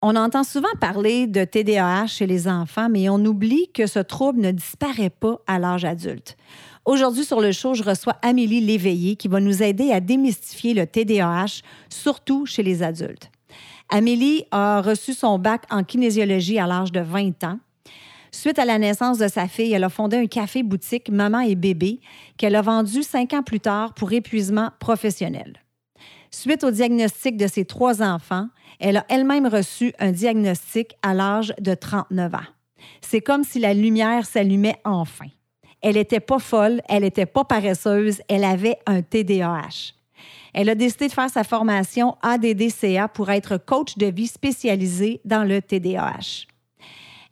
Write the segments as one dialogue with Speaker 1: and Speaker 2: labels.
Speaker 1: On entend souvent parler de TDAH chez les enfants, mais on oublie que ce trouble ne disparaît pas à l'âge adulte. Aujourd'hui, sur le show, je reçois Amélie Léveillé qui va nous aider à démystifier le TDAH, surtout chez les adultes. Amélie a reçu son bac en kinésiologie à l'âge de 20 ans. Suite à la naissance de sa fille, elle a fondé un café-boutique Maman et bébé qu'elle a vendu cinq ans plus tard pour épuisement professionnel. Suite au diagnostic de ses trois enfants, elle a elle-même reçu un diagnostic à l'âge de 39 ans. C'est comme si la lumière s'allumait enfin. Elle n'était pas folle, elle n'était pas paresseuse, elle avait un TDAH. Elle a décidé de faire sa formation ADDCA pour être coach de vie spécialisé dans le TDAH.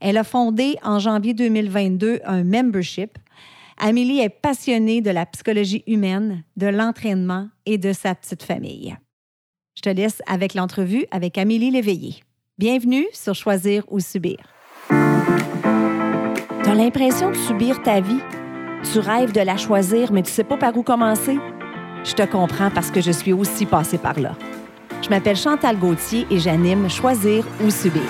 Speaker 1: Elle a fondé en janvier 2022 un membership. Amélie est passionnée de la psychologie humaine, de l'entraînement et de sa petite famille. Je te laisse avec l'entrevue avec Amélie Léveillé. Bienvenue sur Choisir ou Subir. Tu as l'impression de subir ta vie? Tu rêves de la choisir, mais tu sais pas par où commencer? Je te comprends parce que je suis aussi passée par là. Je m'appelle Chantal Gauthier et j'anime Choisir ou Subir.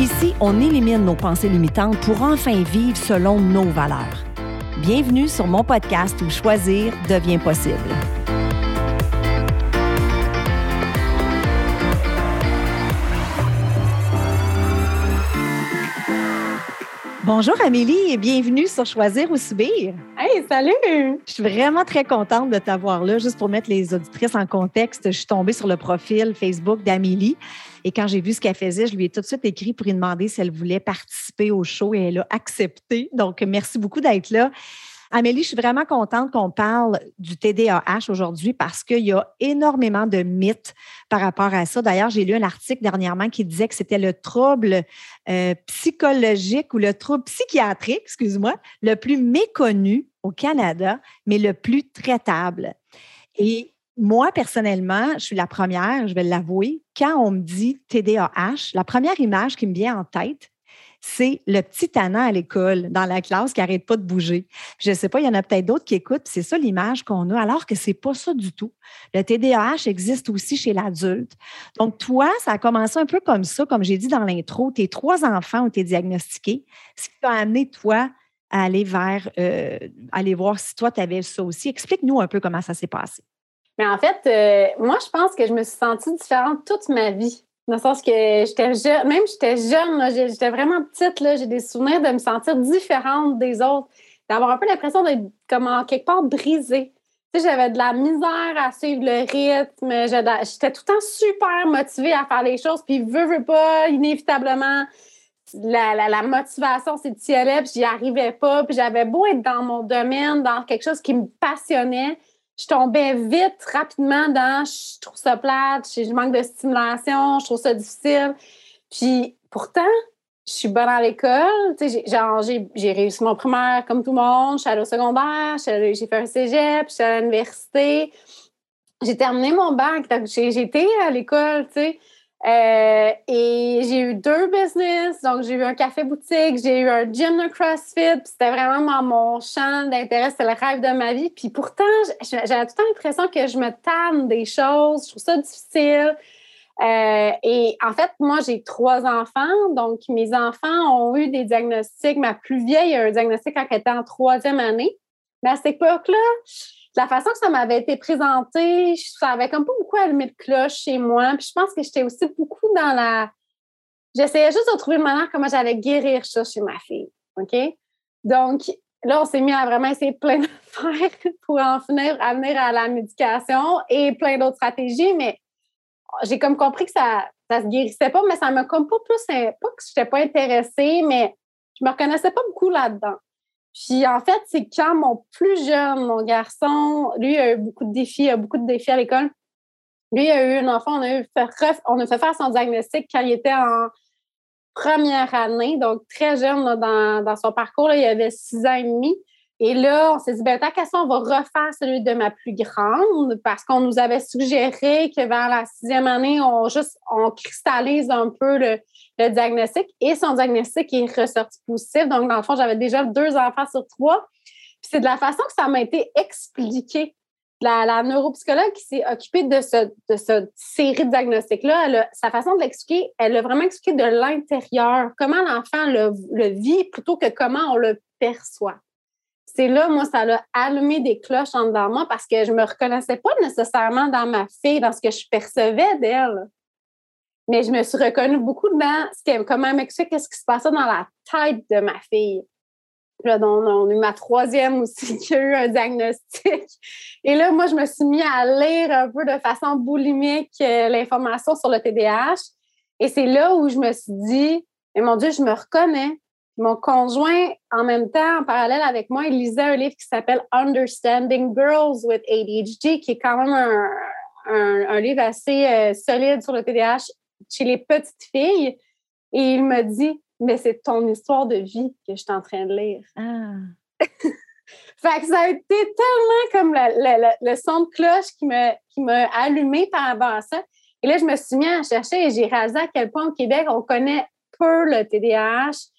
Speaker 1: Ici, on élimine nos pensées limitantes pour enfin vivre selon nos valeurs. Bienvenue sur mon podcast où choisir devient possible. Bonjour Amélie et bienvenue sur Choisir ou Subir.
Speaker 2: Hey, salut!
Speaker 1: Je suis vraiment très contente de t'avoir là. Juste pour mettre les auditrices en contexte, je suis tombée sur le profil Facebook d'Amélie et quand j'ai vu ce qu'elle faisait, je lui ai tout de suite écrit pour lui demander si elle voulait participer au show et elle a accepté. Donc, merci beaucoup d'être là. Amélie, je suis vraiment contente qu'on parle du TDAH aujourd'hui parce qu'il y a énormément de mythes par rapport à ça. D'ailleurs, j'ai lu un article dernièrement qui disait que c'était le trouble euh, psychologique ou le trouble psychiatrique, excuse-moi, le plus méconnu au Canada, mais le plus traitable. Et moi, personnellement, je suis la première, je vais l'avouer, quand on me dit TDAH, la première image qui me vient en tête, c'est le petit tannant à l'école, dans la classe, qui n'arrête pas de bouger. Je ne sais pas, il y en a peut-être d'autres qui écoutent, c'est ça l'image qu'on a, alors que ce n'est pas ça du tout. Le TDAH existe aussi chez l'adulte. Donc, toi, ça a commencé un peu comme ça, comme j'ai dit dans l'intro, tes trois enfants ont été diagnostiqués, ce qui t'a amené, toi, à aller vers, euh, aller voir si toi, tu avais ça aussi. Explique-nous un peu comment ça s'est passé.
Speaker 2: Mais en fait, euh, moi, je pense que je me suis sentie différente toute ma vie. Dans le sens que j'étais jeune, même j'étais jeune, j'étais vraiment petite, j'ai des souvenirs de me sentir différente des autres, d'avoir un peu l'impression d'être comme quelque part brisée. Tu sais, j'avais de la misère à suivre le rythme, j'étais tout le temps super motivée à faire les choses, puis veux, veux pas, inévitablement, la, la, motivation, c'est puis j'y arrivais pas, puis j'avais beau être dans mon domaine, dans quelque chose qui me passionnait, je tombais vite, rapidement dans je trouve ça plate, je manque de stimulation, je trouve ça difficile. Puis pourtant, je suis bonne à l'école. J'ai réussi mon primaire comme tout le monde. Je suis allée au secondaire, j'ai fait un cégep, je suis allée à l'université. J'ai terminé mon bac. J'ai été à l'école, tu sais. Euh, et j'ai eu deux business. Donc, j'ai eu un café-boutique, j'ai eu un gym de CrossFit. C'était vraiment mon champ d'intérêt. C'était le rêve de ma vie. Puis pourtant, j'avais tout le temps l'impression que je me tanne des choses. Je trouve ça difficile. Euh, et en fait, moi, j'ai trois enfants. Donc, mes enfants ont eu des diagnostics. Ma plus vieille a eu un diagnostic quand elle était en troisième année. Mais à cette époque-là, la façon que ça m'avait été présenté, ça avait comme pas beaucoup allumé de cloche chez moi. Je pense que j'étais aussi beaucoup dans la. J'essayais juste de trouver une manière comment j'allais guérir ça chez ma fille. OK? Donc, là, on s'est mis à vraiment essayer plein d'affaires pour en finir à venir à la médication et plein d'autres stratégies, mais j'ai comme compris que ça ne se guérissait pas, mais ça m'a comme pas plus. Pas que je n'étais pas intéressée, mais je me reconnaissais pas beaucoup là-dedans. Puis en fait, c'est quand mon plus jeune, mon garçon, lui a eu beaucoup de défis, a beaucoup de défis à l'école. Lui a eu un enfant, on a, eu fait, on a fait faire son diagnostic quand il était en première année, donc très jeune dans, son parcours. il avait six ans et demi. Et là, on s'est dit, ben, tant qu'à ça, on va refaire celui de ma plus grande parce qu'on nous avait suggéré que vers la sixième année, on juste, on cristallise un peu le, diagnostic et son diagnostic est ressorti positif. Donc, dans le fond, j'avais déjà deux enfants sur trois. Puis c'est de la façon que ça m'a été expliqué la, neuropsychologue qui s'est occupée de, ce, de cette série de diagnostics-là, sa façon de l'expliquer, elle a vraiment expliqué de l'intérieur, comment l'enfant le, vit plutôt que comment on le perçoit. C'est là, moi, ça a allumé des cloches en dedans moi parce que je ne me reconnaissais pas nécessairement dans ma fille, dans ce que je percevais d'elle. Mais je me suis reconnue beaucoup dans ce comment elle m'explique qu'est-ce qui se passait dans la tête de ma fille? Là, on, a eu ma troisième aussi qui a eu un diagnostic. Et là, moi, je me suis mis à lire un peu de façon boulimique euh, l'information sur le TDAH. Et c'est là où je me suis dit, mais mon Dieu, je me reconnais. Mon conjoint, en même temps, en parallèle avec moi, il lisait un livre qui s'appelle Understanding Girls with ADHD, qui est quand même un, livre assez euh, solide sur le TDAH chez les petites filles. Et il me dit, mais c'est ton histoire de vie que je suis en train de lire. Ah. fait que ça a été tellement comme le, son de cloche qui m'a qui allumé par rapport à ça. Et là, je me suis mis à chercher et j'ai réalisé à quel point au Québec, on connaît peu le TDAH.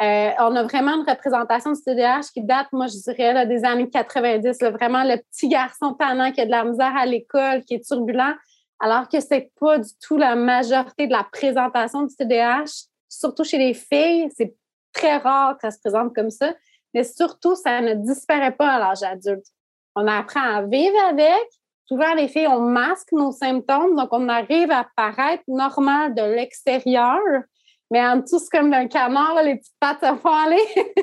Speaker 2: Euh, on a vraiment une représentation du TDAH qui date, moi, je dirais, des années 90. vraiment le petit garçon tannant qui a de la misère à l'école, qui est turbulent, alors que c'est pas du tout la majorité de la présentation du TDAH surtout chez les filles, c'est très rare que ça se présente comme ça, mais surtout, ça ne disparaît pas à l'âge adulte. On apprend à vivre avec. Souvent, les filles, on masque nos symptômes, donc on arrive à paraître normal de l'extérieur, mais en dessous, c'est comme d'un canard, les petites pattes se font aller.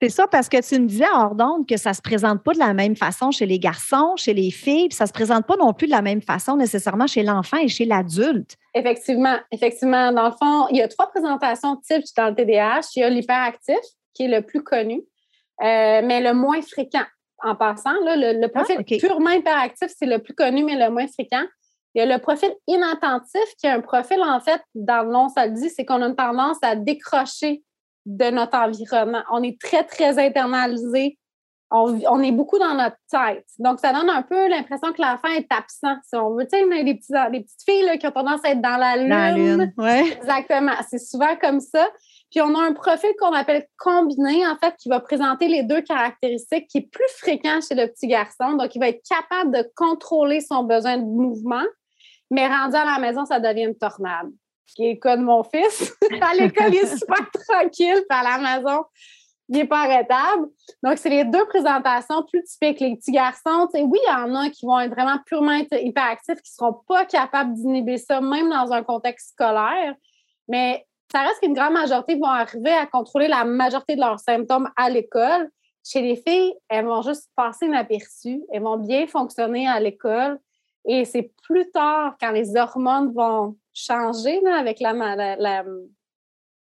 Speaker 1: C'est ça, parce que tu me disais hors d'onde que ça ne se présente pas de la même façon chez les garçons, chez les filles, puis ça ne se présente pas non plus de la même façon nécessairement chez l'enfant et chez l'adulte.
Speaker 2: Effectivement, effectivement. Dans le fond, il y a trois présentations types dans le TDAH. Il y a l'hyperactif, qui est le plus connu, euh, mais le moins fréquent. En passant, le, ah, profil purement hyperactif, c'est le plus connu, mais le moins fréquent. Il y a le profil inattentif, qui est un profil, en fait, dans le nom, ça le dit, c'est qu'on a une tendance à décrocher de notre environnement. On est très, très internalisé. On, est beaucoup dans notre tête. Donc, ça donne un peu l'impression que l'enfant est absent, si on veut. Tu sais, les, petites filles qui ont tendance à être dans la lune. Dans la lune,
Speaker 1: ouais.
Speaker 2: Exactement. C'est souvent comme ça. Puis, on a un profil qu'on appelle combiné, en fait, qui va présenter les deux caractéristiques, qui est plus fréquent chez le petit garçon. Donc, il va être capable de contrôler son besoin de mouvement, mais rendu à la maison, ça devient une tornade qui est le cas de mon fils. à l'école, il est super tranquille, puis à la maison, il n'est pas arrêtable. Donc, c'est les deux présentations plus typiques. Les petits garçons, oui, il y en a qui vont être vraiment purement hyperactifs, qui ne seront pas capables d'inhiber ça, même dans un contexte scolaire. Mais ça reste qu'une grande majorité vont arriver à contrôler la majorité de leurs symptômes à l'école. Chez les filles, elles vont juste passer inaperçues. Elles vont bien fonctionner à l'école. Et c'est plus tard, quand les hormones vont changer avec la, la, la,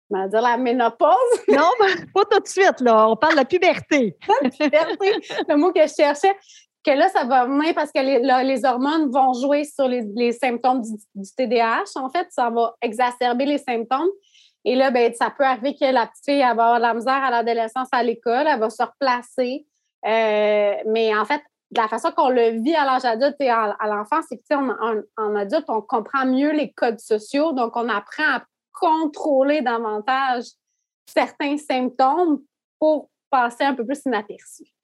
Speaker 2: la ménopause.
Speaker 1: non, pas tout de suite, là. On parle de la puberté.
Speaker 2: la puberté, le mot que je cherchais. Que là, ça va venir parce que les, les hormones vont jouer sur les, les symptômes du, du, TDAH. En fait, ça va exacerber les symptômes. Et là, ben, ça peut arriver que la petite fille va avoir de la misère à l'adolescence à l'école, elle va se replacer. Euh, mais en fait, la façon qu'on le vit à l'âge adulte et à, l'enfance, c'est que en, en, adulte, on comprend mieux les codes sociaux, donc on apprend à contrôler davantage certains symptômes pour passer un peu plus inaperçu.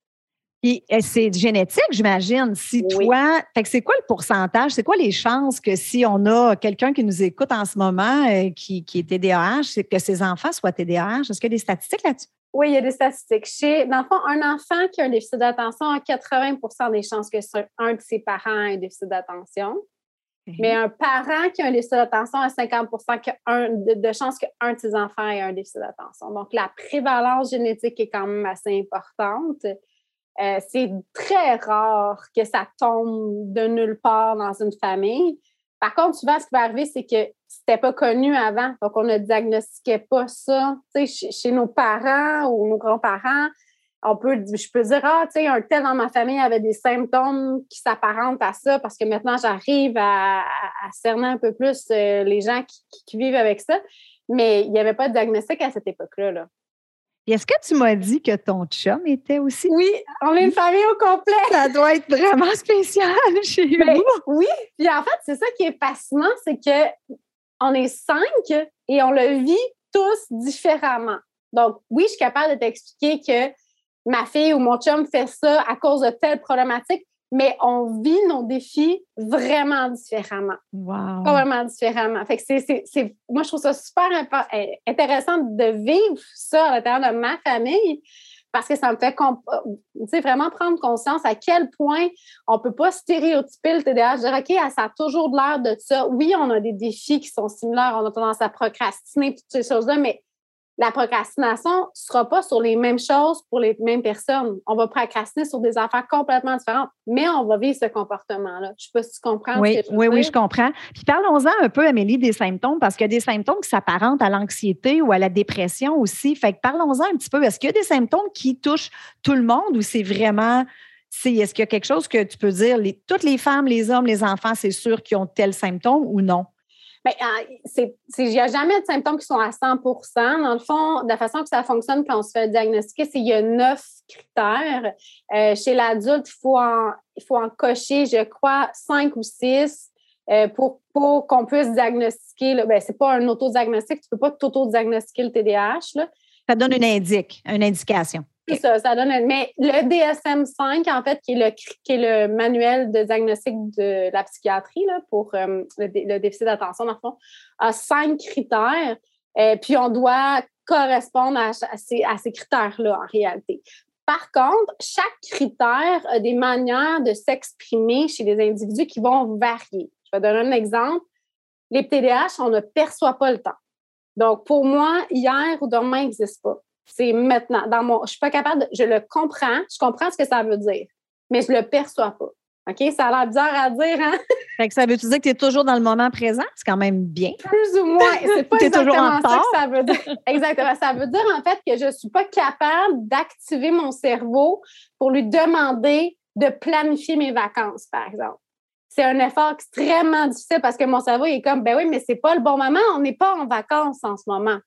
Speaker 1: Et euh, c'est génétique, j'imagine. Si toi, c'est quoi le pourcentage? C'est quoi les chances que si on a quelqu'un qui nous écoute en ce moment euh, qui, qui est TDAH, c'est que ses enfants soient TDAH? Est-ce qu'il y a des statistiques là-dessus?
Speaker 2: Oui, il y a des statistiques. Chez, dans le fond, un enfant qui a un déficit d'attention a 80% des chances que un de ses parents ait un déficit d'attention. Mais un parent qui a un déficit d'attention a 50 de, de chances qu'un de ses enfants ait un déficit d'attention. Donc, la prévalence génétique est quand même assez importante. Euh, c'est très rare que ça tombe de nulle part dans une famille. Par contre, souvent, ce qui va arriver, c'est que c'était pas connu avant. Donc, on ne diagnostiquait pas ça. Chez, chez nos parents ou nos grands-parents, on peut, je peux dire, ah, tu sais, un tel dans ma famille avait des symptômes qui s'apparentent à ça parce que maintenant, j'arrive à, cerner un peu plus euh, les gens qui, vivent avec ça. Mais il n'y avait pas de diagnostic à cette époque-là. Là.
Speaker 1: Est-ce que tu m'as dit que ton chum était aussi?
Speaker 2: Oui, on est une famille au complet?
Speaker 1: Ça doit être vraiment spécial chez ben, vous.
Speaker 2: Oui, puis en fait, c'est ça qui est fascinant, c'est que on est cinq et on le vit tous différemment. Donc, oui, je suis capable de t'expliquer que ma fille ou mon chum fait ça à cause de telle problématique, mais on vit nos défis vraiment différemment.
Speaker 1: Wow.
Speaker 2: Vraiment différemment. Fait que c'est, moi, je trouve ça super eh, intéressant de vivre ça à l'intérieur de ma famille parce que ça me fait vraiment prendre conscience à quel point on ne peut pas stéréotyper le TDAH, dire OK, ça a toujours de l'air de ça. Oui, on a des défis qui sont similaires, on a tendance à procrastiner, toutes ces choses-là, mais la procrastination ne sera pas sur les mêmes choses pour les mêmes personnes. On va procrastiner sur des affaires complètement différentes, mais on va vivre ce comportement-là. Je ne sais pas si tu comprends.
Speaker 1: Oui, oui, oui, je comprends. Puis parlons-en un peu, Amélie, des symptômes, parce qu'il y a des symptômes qui s'apparentent à l'anxiété ou à la dépression aussi. Fait que parlons-en un petit peu. Est-ce qu'il y a des symptômes qui touchent tout le monde ou c'est vraiment est-ce qu'il y a quelque chose que tu peux dire, toutes les femmes, les hommes, les enfants, c'est sûr qu'ils ont tel symptôme ou non?
Speaker 2: Bien, euh, il n'y a jamais de symptômes qui sont à 100% Dans le fond, de la façon que ça fonctionne quand on se fait diagnostiquer, c'est qu'il y a neuf critères. Euh, chez l'adulte, il faut, en, faut en cocher, je crois, cinq ou six euh, pour, pour qu'on puisse diagnostiquer. Ce n'est pas un autodiagnostic, tu ne peux pas t'auto-diagnostiquer le TDAH. Là.
Speaker 1: Ça donne une indique, une indication.
Speaker 2: C'est ça, ça donne. Mais le DSM-5, en fait, qui est, le, qui est le manuel de diagnostic de la psychiatrie là, pour euh, le, déficit d'attention, dans le fond, a cinq critères. euh, puis, on doit correspondre à, ces, à ces critères-là, en réalité. Par contre, chaque critère a des manières de s'exprimer chez les individus qui vont varier. Je vais donner un exemple. Les TDAH, on ne perçoit pas le temps. Donc, pour moi, hier ou demain n'existe pas. C'est maintenant. Dans mon, je suis pas capable de, je le comprends, je comprends ce que ça veut dire, mais je le perçois pas. OK? Ça a l'air bizarre à dire, hein?
Speaker 1: Fait que ça veut dire que tu es toujours dans le moment présent? C'est quand même bien.
Speaker 2: Plus ou moins. C'est pas exactement ça que ça veut dire. Exactement. Ça veut dire, en fait, que je ne suis pas capable d'activer mon cerveau pour lui demander de planifier mes vacances, par exemple. C'est un effort extrêmement difficile parce que mon cerveau est comme, ben oui, mais c'est pas le bon moment. On n'est pas en vacances en ce moment.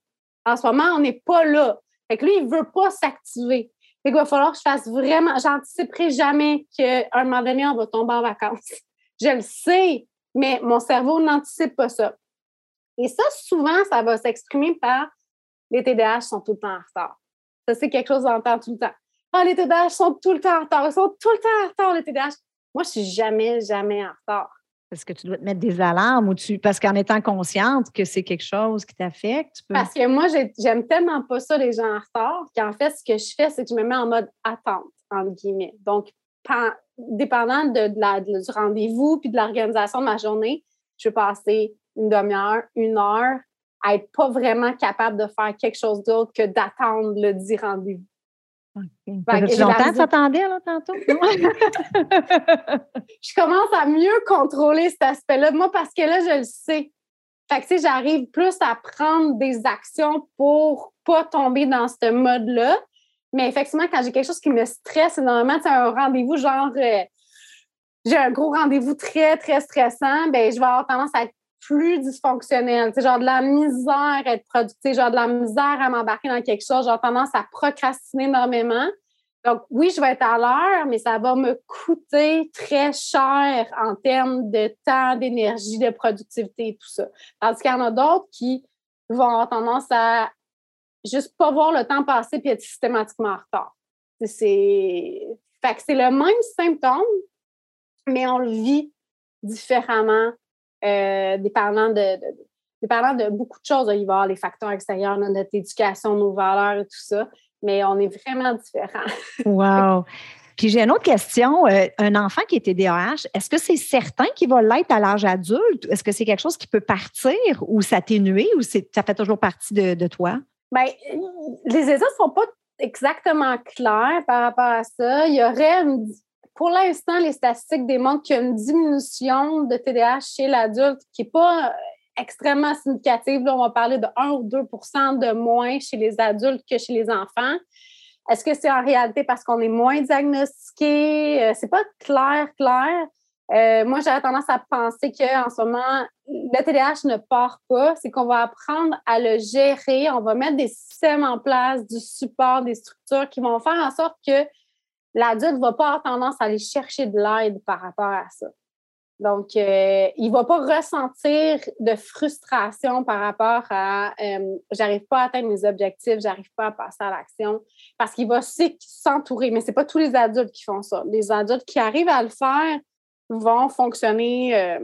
Speaker 2: En ce moment, on n'est pas là. Fait que lui, il veut pas s'activer. Fait qu'il va falloir que je fasse vraiment. J'anticiperai jamais qu'à un moment donné, on va tomber en vacances. Je le sais, mais mon cerveau n'anticipe pas ça. Et ça, souvent, ça va s'exprimer par les TDAH sont tout le temps en retard. Ça, c'est quelque chose qu'on entend tout le temps. Ah, les TDAH sont tout le temps en retard. Ils sont tout le temps en retard, les TDAH. Moi, je suis jamais, jamais en retard.
Speaker 1: Est-ce que tu dois te mettre des alarmes ou tu. Parce qu'en étant consciente que c'est quelque chose qui t'affecte, peux.
Speaker 2: Parce que moi, j'aime tellement pas ça, les gens en retard, qu'en fait, ce que je fais, c'est que je me mets en mode attente, entre guillemets. Donc, dépendant de, la, du rendez-vous puis de l'organisation de ma journée, je vais passer une demi-heure, une heure à être pas vraiment capable de faire quelque chose d'autre que d'attendre le dit rendez-vous.
Speaker 1: Okay. Ça longtemps t'attendais, là, tantôt?
Speaker 2: je commence à mieux contrôler cet aspect-là, moi, parce que là, je le sais. Fait que, tu sais, j'arrive plus à prendre des actions pour pas tomber dans ce mode-là. Mais effectivement, quand j'ai quelque chose qui me stresse énormément, c'est un rendez-vous genre, euh, j'ai un gros rendez-vous très, très stressant, ben je vais avoir tendance à être plus dysfonctionnelle, genre de la misère à être productive, genre de la misère à m'embarquer dans quelque chose, j'ai tendance à procrastiner énormément. Donc, oui, je vais être à l'heure, mais ça va me coûter très cher en termes de temps, d'énergie, de productivité et tout ça. Parce qu'il y en a d'autres qui vont avoir tendance à juste pas voir le temps passer puis être systématiquement en retard. C'est le même symptôme, mais on le vit différemment euh, dépendant de, de, de beaucoup de choses. Il va y avoir les facteurs extérieurs, notre éducation, nos valeurs et tout ça, mais on est vraiment différents.
Speaker 1: wow! Puis j'ai une autre question. Euh, un enfant qui est TDAH, est-ce que c'est certain qu'il va l'être à l'âge adulte? Est-ce que c'est quelque chose qui peut partir ou s'atténuer ou ça fait toujours partie de, toi?
Speaker 2: Bien, les études ne sont pas exactement claires par rapport à ça. Il y aurait une pour l'instant, les statistiques démontrent qu'il y a une diminution de TDAH chez l'adulte qui n'est pas extrêmement significative. Là, on va parler de 1 ou 2% de moins chez les adultes que chez les enfants. Est-ce que c'est en réalité parce qu'on est moins diagnostiqué? Euh, c'est pas clair, clair. Euh, moi, j'avais tendance à penser qu'en ce moment, le TDAH ne part pas. C'est qu'on va apprendre à le gérer. On va mettre des systèmes en place, du support, des structures qui vont faire en sorte que l'adulte ne va pas avoir tendance à aller chercher de l'aide par rapport à ça. Donc, euh, il ne va pas ressentir de frustration par rapport à euh, j'arrive pas à atteindre mes objectifs, j'arrive pas à passer à l'action, parce qu'il va s'entourer. Mais ce n'est pas tous les adultes qui font ça. Les adultes qui arrivent à le faire vont fonctionner euh,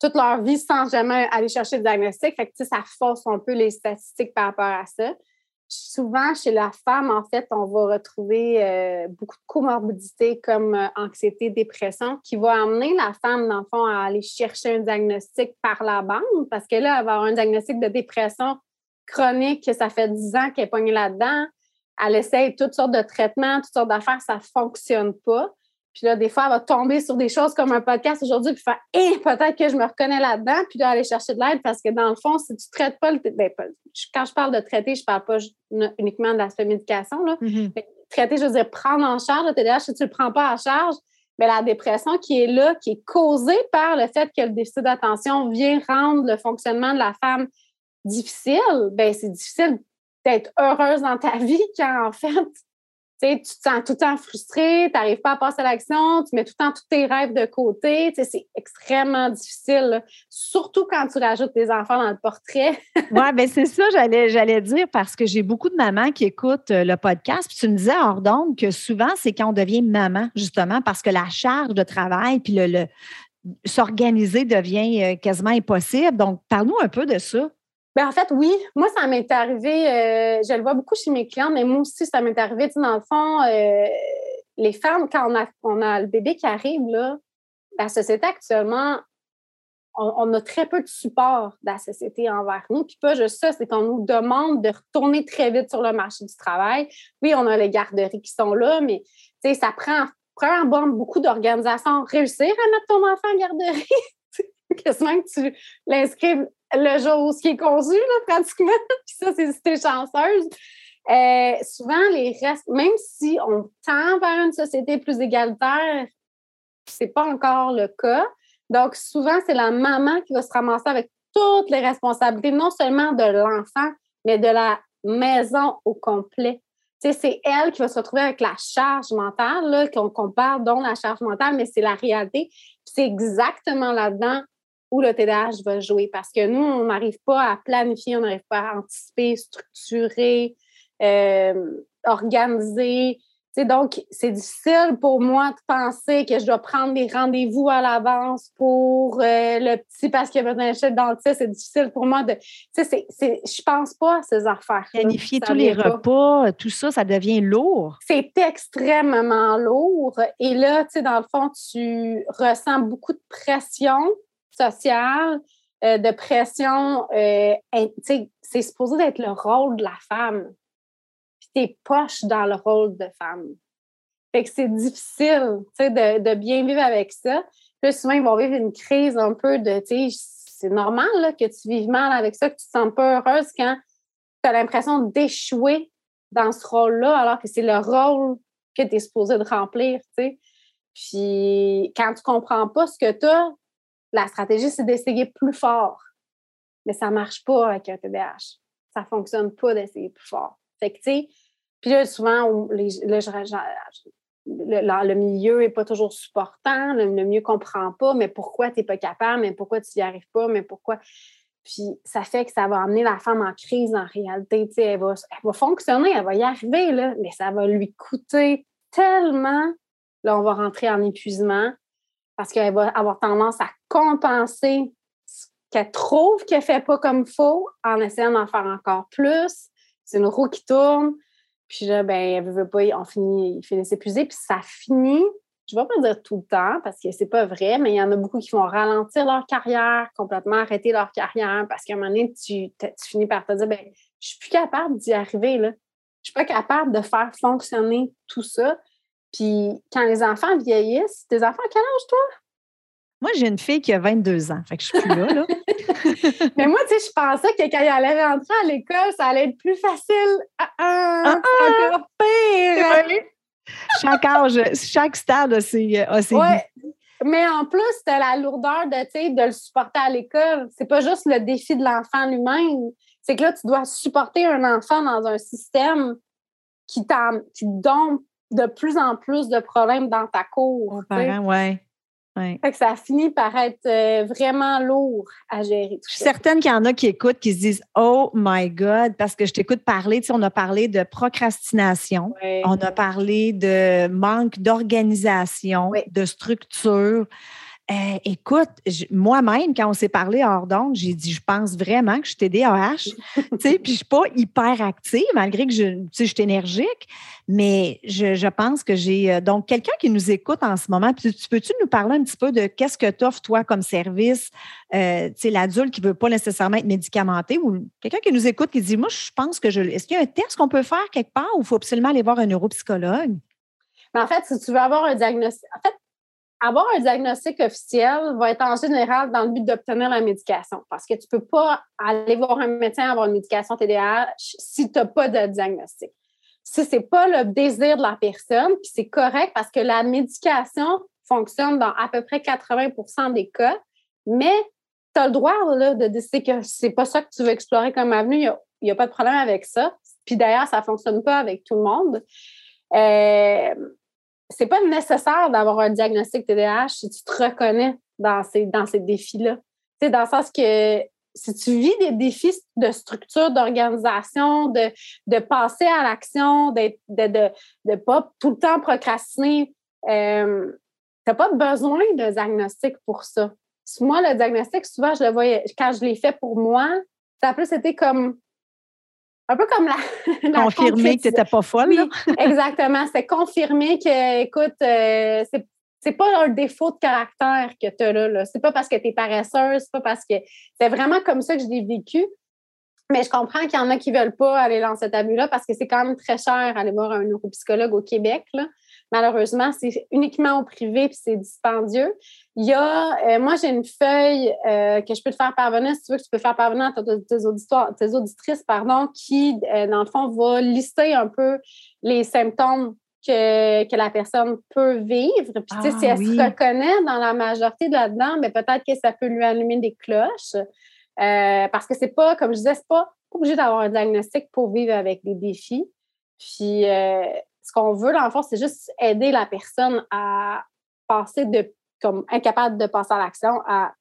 Speaker 2: toute leur vie sans jamais aller chercher le diagnostic. Fait ça force un peu les statistiques par rapport à ça souvent, chez la femme, en fait, on va retrouver euh, beaucoup de comorbidités comme euh, anxiété, dépression, qui va amener la femme, dans le fond, à aller chercher un diagnostic par la bande, parce que là, elle va avoir un diagnostic de dépression chronique, que ça fait 10 ans qu'elle est pognée là-dedans. Elle essaye toutes sortes de traitements, toutes sortes d'affaires, ça ne fonctionne pas. Puis là, des fois, elle va tomber sur des choses comme un podcast aujourd'hui, puis faire Eh, peut-être que je me reconnais là-dedans, puis d'aller chercher de l'aide parce que dans le fond, si tu ne traites pas le. Ben, quand je parle de traiter, je ne parle pas uniquement de l'aspect médication. Là. Mm-hmm. Traiter, je veux dire, prendre en charge le TDAH, si tu ne le prends pas en charge, mais ben, la dépression qui est là, qui est causée par le fait que le déficit d'attention vient rendre le fonctionnement de la femme difficile, ben c'est difficile d'être heureuse dans ta vie quand en fait tu te sens tout le temps frustré, tu n'arrives pas à passer à l'action, tu mets tout le temps tous tes rêves de côté. C'est extrêmement difficile, surtout quand tu rajoutes tes enfants dans le portrait.
Speaker 1: oui, bien c'est ça, j'allais, j'allais dire, parce que j'ai beaucoup de mamans qui écoutent euh, le podcast. Puis tu me disais, Ordonne, que souvent, c'est quand on devient maman, justement, parce que la charge de travail, puis le s'organiser devient euh, quasiment impossible. Donc, parle-nous un peu de ça.
Speaker 2: Ben, en fait, oui. Moi, ça m'est arrivé, euh, je le vois beaucoup chez mes clients, mais moi aussi, ça m'est arrivé. dans le fond, euh, les femmes, quand on a, le bébé qui arrive, là, la société actuellement, on, a très peu de support de la société envers nous. Puis pas juste ça, c'est qu'on nous demande de retourner très vite sur le marché du travail. Oui, on a les garderies qui sont là, mais ça prend, prend beaucoup d'organisations. Réussir à mettre ton enfant en garderie, quasiment que tu l'inscrives le jour où ce qui est conçu, là, pratiquement. Puis ça, c'est si t'es chanceuse. Euh, souvent, les restes, même si on tend vers une société plus égalitaire, c'est pas encore le cas. Donc, souvent, c'est la maman qui va se ramasser avec toutes les responsabilités, non seulement de l'enfant, mais de la maison au complet. c'est elle qui va se retrouver avec la charge mentale, qu'on parle, dont la charge mentale, mais c'est la réalité. C'est exactement là-dedans où le TDAH va jouer parce que nous, on n'arrive pas à planifier, on n'arrive pas à anticiper, structurer, euh, organiser. donc, c'est difficile pour moi de penser que je dois prendre des rendez-vous à l'avance pour euh, le petit parce qu'il a besoin d'un dentiste. C'est difficile pour moi de. Tu sais, je pense pas à ces affaires.
Speaker 1: Planifier tous les repas, tout ça, ça devient lourd.
Speaker 2: C'est extrêmement lourd. Et là, tu sais, dans le fond, tu ressens beaucoup de pression sociale, euh, de pression. Euh, c'est supposé d'être le rôle de la femme. Puis t'es poche dans le rôle de femme. Fait que c'est difficile de, de, bien vivre avec ça. Puis souvent, ils vont vivre une crise un peu de, c'est normal que tu vives mal avec ça, que tu te sens pas heureuse quand tu as l'impression d'échouer dans ce rôle-là, alors que c'est le rôle que tu es supposé de remplir, Puis quand tu comprends pas ce que tu as, la stratégie, c'est d'essayer plus fort. Mais ça ne marche pas avec un TDAH. Ça ne fonctionne pas d'essayer plus fort. Fait que, tu sais, puis souvent, le, milieu n'est pas toujours supportant, le, milieu ne comprend pas, mais pourquoi tu n'es pas capable, mais pourquoi tu n'y arrives pas, mais pourquoi? Puis ça fait que ça va amener la femme en crise en réalité. Tu sais, elle, va, elle fonctionner, elle va y arriver, mais ça va lui coûter tellement. Là, on va rentrer en épuisement parce qu'elle va avoir tendance à compenser ce qu'elle trouve qu'elle ne fait pas comme il faut en essayant d'en faire encore plus. C'est une roue qui tourne. Puis là, ben, elle veut pas, on finit, il finit s'épuiser. Puis ça finit, je ne vais pas dire tout le temps parce que ce n'est pas vrai, mais il y en a beaucoup qui vont ralentir leur carrière, complètement arrêter leur carrière parce qu'à un moment donné, tu, finis par te dire, ben, je suis plus capable d'y arriver. Là. Je suis pas capable de faire fonctionner tout ça. Puis quand les enfants vieillissent, tes enfants, quel âge toi?
Speaker 1: Moi, j'ai une fille qui a 22 ans, fait que je suis plus là. là.
Speaker 2: Mais moi, tu sais, je pensais que quand elle allait rentrer à l'école, ça allait être plus facile. Ah, ah, ah,
Speaker 1: ah encore pire! Chaque âge, chaque stade a ses, a
Speaker 2: Mais en plus, tu la lourdeur de, de le supporter à l'école. C'est pas juste le défi de l'enfant lui-même. C'est que là, tu dois supporter un enfant dans un système qui, qui dompte de plus en plus de problèmes dans ta cour.
Speaker 1: Ouais.
Speaker 2: Fait que ça finit par être euh, vraiment lourd à gérer.
Speaker 1: je suis certaine qu'il y en a qui écoutent, qui se disent Oh my God, parce que je t'écoute parler. Tu sais, on a parlé de procrastination, on a parlé de manque d'organisation, de structure. Euh, écoute, moi-même, quand on s'est parlé hors d'onde, j'ai dit, je pense vraiment que je suis TDAH, tu sais, puis je suis pas hyper active, malgré que je, je suis énergique, mais je, pense que j'ai, euh, donc, quelqu'un qui nous écoute en ce moment, puis tu peux-tu nous parler un petit peu de qu'est-ce que tu offres, toi, comme service, euh, tu sais, l'adulte qui veut pas nécessairement être médicamenté, ou quelqu'un qui nous écoute qui dit, moi, je pense que je, est-ce qu'il y a un test qu'on peut faire quelque part ou il faut absolument aller voir un neuropsychologue?
Speaker 2: Mais en fait, si tu veux avoir un diagnostic, en fait, avoir un diagnostic officiel va être en général dans le but d'obtenir la médication parce que tu ne peux pas aller voir un médecin avoir une médication TDAH si tu n'as pas de diagnostic. Si ce n'est pas le désir de la personne, puis c'est correct parce que la médication fonctionne dans à peu près 80% des cas, mais tu as le droit là, de décider que c'est pas ça que tu veux explorer comme avenue. Il n'y a, pas de problème avec ça. Puis d'ailleurs, ça ne fonctionne pas avec tout le monde. Euh, c'est pas nécessaire d'avoir un diagnostic TDAH si tu te reconnais dans ces, dans ces défis-là. Sais, dans le sens que si tu vis des défis de structure, d'organisation, de, de passer à l'action, de ne de, de, pas tout le temps procrastiner, euh, tu n'as pas besoin de diagnostic pour ça. Moi, le diagnostic, souvent, je le voyais, quand je l'ai fait pour moi, ça a plus été comme un peu comme la.
Speaker 1: confirmer que tu n'étais pas folle. Oui,
Speaker 2: exactement. C'est confirmer que, écoute, euh, c'est c'est pas un défaut de caractère que tu as là. là. C'est pas parce que tu es paresseuse, c'est pas parce que. C'est vraiment comme ça que je l'ai vécu. Mais je comprends qu'il y en a qui ne veulent pas aller dans cet abus-là parce que c'est quand même très cher aller voir un neuropsychologue au Québec. Là. Malheureusement, c'est uniquement au privé et c'est dispendieux. Il y a, euh, moi, j'ai une feuille euh, que je peux te faire parvenir, si tu veux, que tu peux faire parvenir à tes, auditoires, tes auditrices, pardon, qui, euh, dans le fond, va lister un peu les symptômes que, que la personne peut vivre. Puis, tu sais, si ah elle se reconnaît dans la majorité de là-dedans, mais peut-être que ça peut lui allumer des cloches. parce que c'est pas, comme je disais, c'est pas obligé d'avoir un diagnostic pour vivre avec des défis. Puis, ce qu'on veut, dans le fond, c'est juste aider la personne à passer de comme incapable de passer à l'action à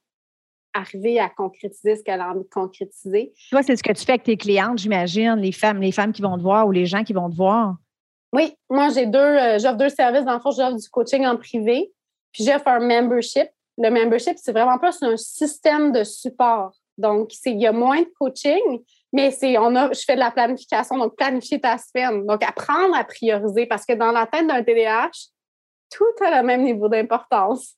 Speaker 2: arriver à concrétiser ce qu'elle a envie de concrétiser.
Speaker 1: Toi, c'est ce que tu fais avec tes clientes, j'imagine, les femmes, les femmes qui vont te voir ou les gens qui vont te voir?
Speaker 2: Oui, moi j'ai deux, euh, j'offre deux services. Dans le fond, j'offre du coaching en privé, puis j'offre un membership. Le membership, c'est vraiment plus un système de support. Donc, il y a moins de coaching, mais c'est, on a, je fais de la planification, donc planifier ta semaine. Donc, apprendre à prioriser parce que dans la tête d'un TDAH, tout a le même niveau d'importance.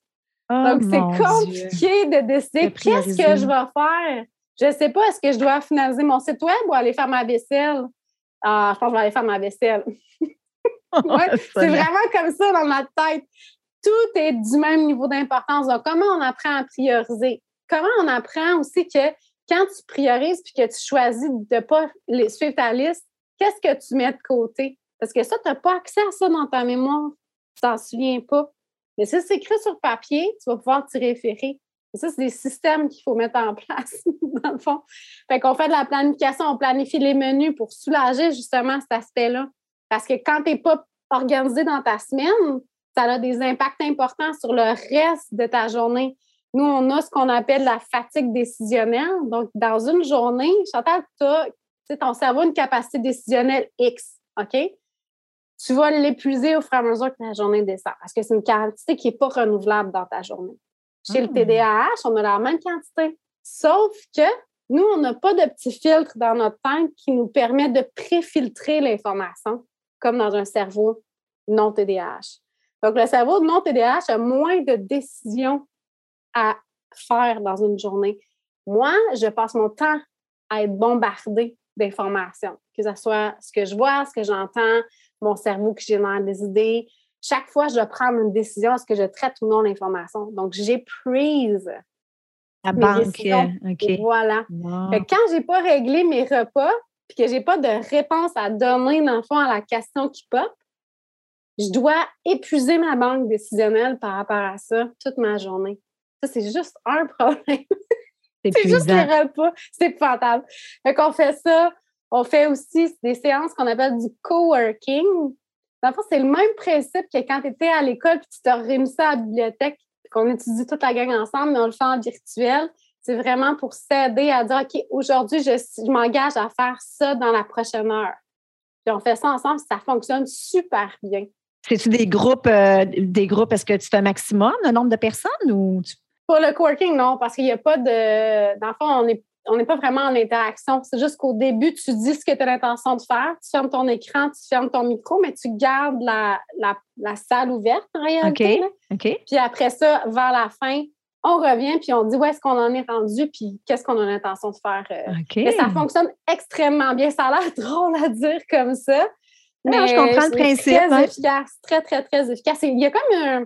Speaker 2: Oh donc, c'est compliqué de décider qu'est-ce que je vais faire. Je ne sais pas, est-ce que je dois finaliser mon site web ou aller faire ma vaisselle? Ah, je pense que je vais aller faire ma vaisselle. c'est vraiment comme ça dans ma tête. Tout est du même niveau d'importance. Donc, comment on apprend à prioriser? Comment on apprend aussi que quand tu priorises puis que tu choisis de ne pas suivre ta liste, qu'est-ce que tu mets de côté? Parce que ça, tu n'as pas accès à ça dans ta mémoire. Tu t'en souviens pas. Mais si c'est écrit sur papier, tu vas pouvoir t'y référer. Et ça, c'est des systèmes qu'il faut mettre en place, dans le fond. Fait qu'on fait de la planification, on planifie les menus pour soulager justement cet aspect-là. Parce que quand tu n'es pas organisé dans ta semaine, ça a des impacts importants sur le reste de ta journée. Nous, on a ce qu'on appelle la fatigue décisionnelle. Donc, dans une journée, Chantal, tu as ton cerveau une capacité décisionnelle X, OK? Tu vas l'épuiser au fur et à mesure que ta journée descend parce que c'est une quantité qui n'est pas renouvelable dans ta journée. Chez le hmm. TDAH, on a la même quantité. Sauf que nous, on n'a pas de petit filtre dans notre tête qui nous permet de préfiltrer l'information, comme dans un cerveau non TDAH. Donc, le cerveau non TDAH a moins de décisions à faire dans une journée. Moi, je passe mon temps à être bombardée d'informations, que ce soit ce que je vois, ce que j'entends, mon cerveau qui génère des idées. Chaque fois, je dois prendre une décision, est-ce que je traite ou non l'information. Donc, j'ai prise.
Speaker 1: La banque, OK.
Speaker 2: Voilà. quand je n'ai pas réglé mes repas, puis que je n'ai pas de réponse à donner, dans le fond, à la question qui pop, je dois épuiser ma banque décisionnelle par rapport à ça toute ma journée. Ça, c'est juste un problème. c'est juste les repas. C'est épouvantable. Fait qu'on fait ça. On fait aussi des séances qu'on appelle du coworking. Dans le fond, c'est le même principe que quand tu étais à l'école puis tu remis ça à la bibliothèque. qu'on étudie toute la gang ensemble, mais on le fait en virtuel. C'est vraiment pour s'aider à dire, OK, aujourd'hui, je, m'engage à faire ça dans la prochaine heure. Puis on fait ça ensemble, ça fonctionne super bien.
Speaker 1: C'est-tu des groupes, euh, des groupes, est-ce que tu fais un maximum, le nombre de personnes ou
Speaker 2: Pour le coworking, non, parce qu'il n'y a pas de. Dans le fond, on est on n'est pas vraiment en interaction. C'est juste qu'au début, tu dis ce que tu as l'intention de faire, tu fermes ton écran, tu fermes ton micro, mais tu gardes la, salle ouverte en réalité. Puis après ça, vers la fin, on revient puis on dit où est-ce qu'on en est rendu puis qu'est-ce qu'on a l'intention de faire. Euh. ça fonctionne extrêmement bien. Ça a l'air drôle à dire comme ça.
Speaker 1: Mais je comprends le principe.
Speaker 2: Très hein. efficace, très, très, très efficace. Il y a comme un.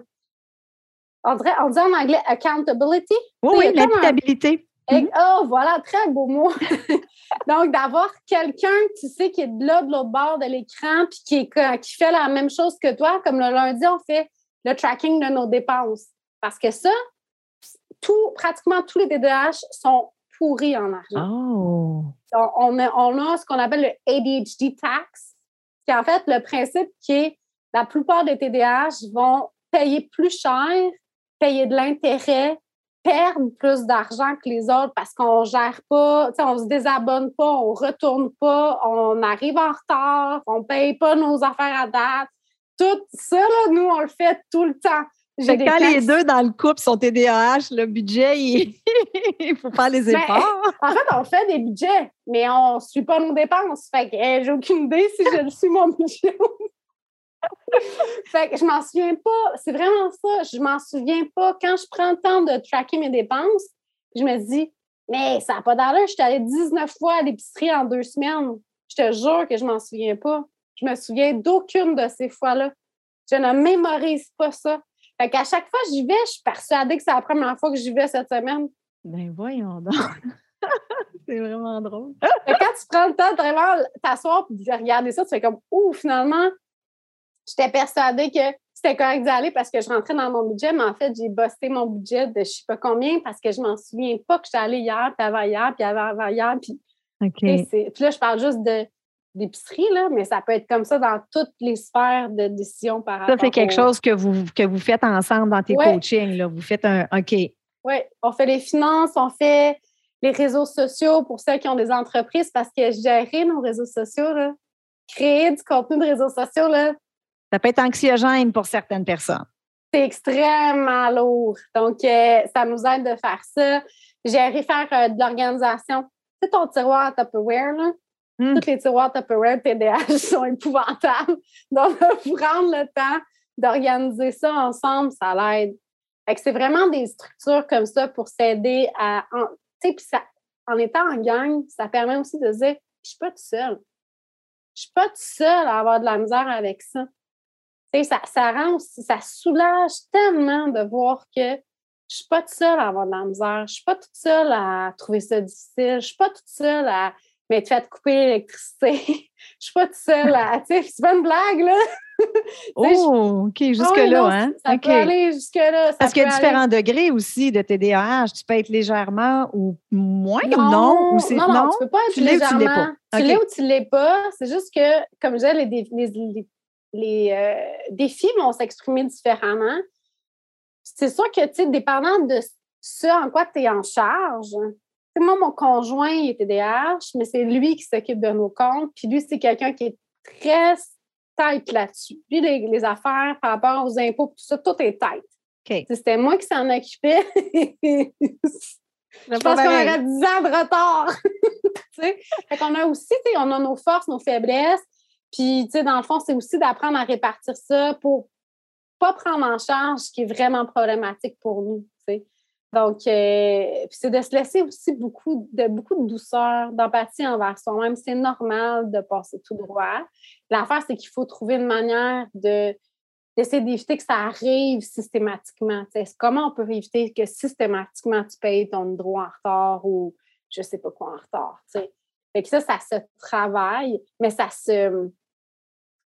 Speaker 2: On, dirait, on dit en anglais accountability.
Speaker 1: Oui, l'imputabilité.
Speaker 2: Mm-hmm. oh, voilà, très beau mot. Donc, d'avoir quelqu'un, tu sais, qui est là, de l'autre bord de l'écran, puis qui, qui fait la même chose que toi, comme le lundi, on fait le tracking de nos dépenses. Parce que ça, tout, pratiquement tous les TDAH sont pourris en argent.
Speaker 1: Oh.
Speaker 2: on, a, on a ce qu'on appelle le ADHD tax, qui est en fait le principe qui est la plupart des TDAH vont payer plus cher, payer de l'intérêt perdre plus d'argent que les autres parce qu'on gère pas, on se désabonne pas, on retourne pas, on arrive en retard, on paye pas nos affaires à date. Tout ça, nous, on le fait tout le temps.
Speaker 1: quand les deux dans le couple sont TDAH, le budget, il faut faire les ben, efforts.
Speaker 2: en fait, on fait des budgets, mais on ne suit pas nos dépenses. Fait que j'ai aucune idée si je le suis mon budget fait que je m'en souviens pas. C'est vraiment ça. Je m'en souviens pas. Quand je prends le temps de tracker mes dépenses, je me dis, mais ça n'a pas d'allure. Je suis allée 19 fois à l'épicerie en deux semaines. Je te jure que je m'en souviens pas. Je me souviens d'aucune de ces fois-là. Je ne mémorise pas ça. Fait qu'à chaque fois que j'y vais, je suis persuadée que c'est la première fois que j'y vais cette semaine.
Speaker 1: Ben voyons donc. c'est vraiment drôle.
Speaker 2: quand tu prends le temps de vraiment t'asseoir et de regarder ça, tu fais comme, ouh, finalement, J'étais persuadée que c'était correct d'y aller parce que je rentrais dans mon budget, mais en fait, j'ai bossé mon budget de je sais pas combien parce que je m'en souviens pas que j'étais allée hier, puis avant hier, puis avant hier. Puis, puis là, je parle juste de d'épicerie, là, mais ça peut être comme ça dans toutes les sphères de décision par rapport
Speaker 1: Ça, c'est quelque chose que vous, que vous faites ensemble dans tes coachings. Là. Vous faites un OK.
Speaker 2: Oui, on fait les finances, on fait les réseaux sociaux pour ceux qui ont des entreprises parce que gérer nos réseaux sociaux, là, créer du contenu de réseaux sociaux, là,
Speaker 1: ça peut être anxiogène pour certaines personnes.
Speaker 2: C'est extrêmement lourd. Donc, euh, ça nous aide de faire ça. J'ai à faire euh, de l'organisation. C'est ton tiroir Tupperware, là? Hmm. Tous les tiroirs Tupperware TDH sont épouvantables. Donc, prendre le temps d'organiser ça ensemble, ça l'aide. c'est vraiment des structures comme ça pour s'aider à. Tu sais, puis en étant en gang, ça permet aussi de dire je suis pas toute seule. Je suis pas toute seule à avoir de la misère avec ça ça, ça rend ça soulage tellement de voir que je suis pas toute seule à avoir de la misère. Je suis pas toute seule à trouver ça difficile. Je suis pas toute seule à m'être fait couper l'électricité. je suis pas toute seule à. Tu sais, c'est pas une blague, là.
Speaker 1: oh, OK, jusque-là, hein?
Speaker 2: Ça peut aller jusque-là.
Speaker 1: Parce qu'il y a différents degrés aussi de TDAH. Tu peux être légèrement ou moins non, ou non? Ou
Speaker 2: non, non, tu peux pas être légèrement. Tu l'es ou tu l'es pas. C'est juste que, comme je disais, les, les, les, les euh, défis vont s'exprimer différemment. C'est sûr que, tu sais, dépendant de ce en quoi tu es en charge, moi, mon conjoint, il était DH, mais c'est lui qui s'occupe de nos comptes. Puis lui, c'est quelqu'un qui est très tête là-dessus. Lui, les, affaires par rapport aux impôts, tout ça, tout est tête. C'était moi qui s'en occupais. Je pense qu'on aurait 10 ans de retard. fait qu'on a aussi, on a nos forces, nos faiblesses. Puis, tu sais, dans le fond, c'est aussi d'apprendre à répartir ça pour pas prendre en charge ce qui est vraiment problématique pour nous, tu sais. Donc, euh, c'est de se laisser aussi beaucoup de, beaucoup de douceur, d'empathie envers soi-même. C'est normal de passer tout droit. L'affaire, c'est qu'il faut trouver une manière de d'essayer d'éviter que ça arrive systématiquement. sais. Comment on peut éviter que systématiquement tu payes ton droit en retard ou je sais pas quoi en retard. sais. Fait que ça, ça se travaille, mais ça se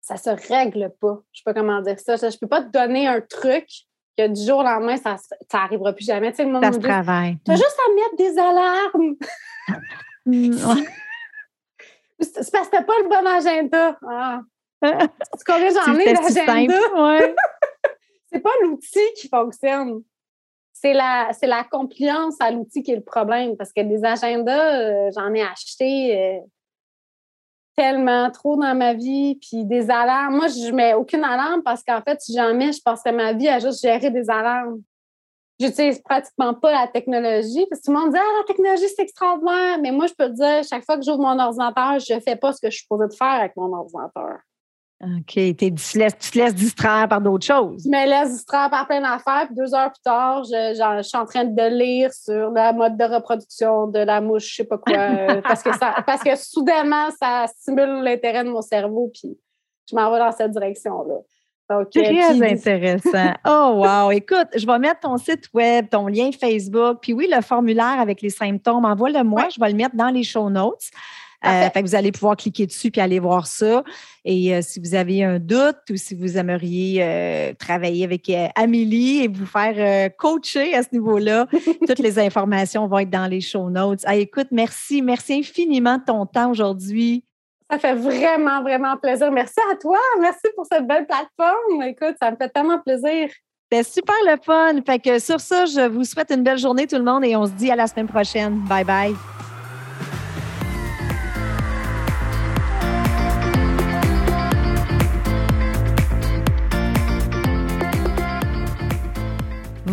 Speaker 2: ça se règle pas. Je sais pas comment dire ça. Je peux pas te donner un truc que du jour au lendemain, ça, ça arrivera plus jamais. Tu sais, le
Speaker 1: monde ça se travaille.
Speaker 2: Tu as juste à mettre des alarmes. Mm, c'est parce que t'as pas le bon agenda. Ah. Tu connais, j'en ai l'agenda. Ouais. c'est pas l'outil qui fonctionne. c'est la, c'est la compliance à l'outil qui est le problème parce que des agendas, euh, j'en ai acheté euh, tellement trop dans ma vie, puis des alarmes. Moi, je mets aucune alarme parce qu'en fait, si j'en mets, je passerais ma vie à juste gérer des alarmes. J'utilise pratiquement pas la technologie parce que tout le monde dit Ah, la technologie, c'est extraordinaire. Mais moi, je peux te dire, chaque fois que j'ouvre mon ordinateur, je fais pas ce que je suis supposée de faire avec mon ordinateur.
Speaker 1: OK. tu te laisses distraire par d'autres choses.
Speaker 2: Je me laisse distraire par plein d'affaires. Puis deux heures plus tard, je, suis en train de lire sur le mode de reproduction de la mouche, je sais pas quoi. Euh, parce, que ça, parce que soudainement, ça stimule l'intérêt de mon cerveau. Puis je m'en vais dans cette direction-là.
Speaker 1: Donc, Très intéressant. oh, wow. Écoute, je vais mettre ton site web, ton lien Facebook, puis oui, le formulaire avec les symptômes. Envoie-le-moi, je vais le mettre dans les show notes. Euh, fait que vous allez pouvoir cliquer dessus puis aller voir ça. Et euh, si vous avez un doute ou si vous aimeriez euh, travailler avec Amélie et vous faire coacher à ce niveau-là, toutes les informations vont être dans les show notes. Ah, écoute, merci, merci infiniment de ton temps aujourd'hui.
Speaker 2: Ça fait vraiment, vraiment plaisir. Merci à toi. Merci pour cette belle plateforme. Écoute, ça me fait tellement plaisir.
Speaker 1: C'était super le fun. Fait que sur ça, je vous souhaite une belle journée tout le monde et on se dit à la semaine prochaine. Bye bye.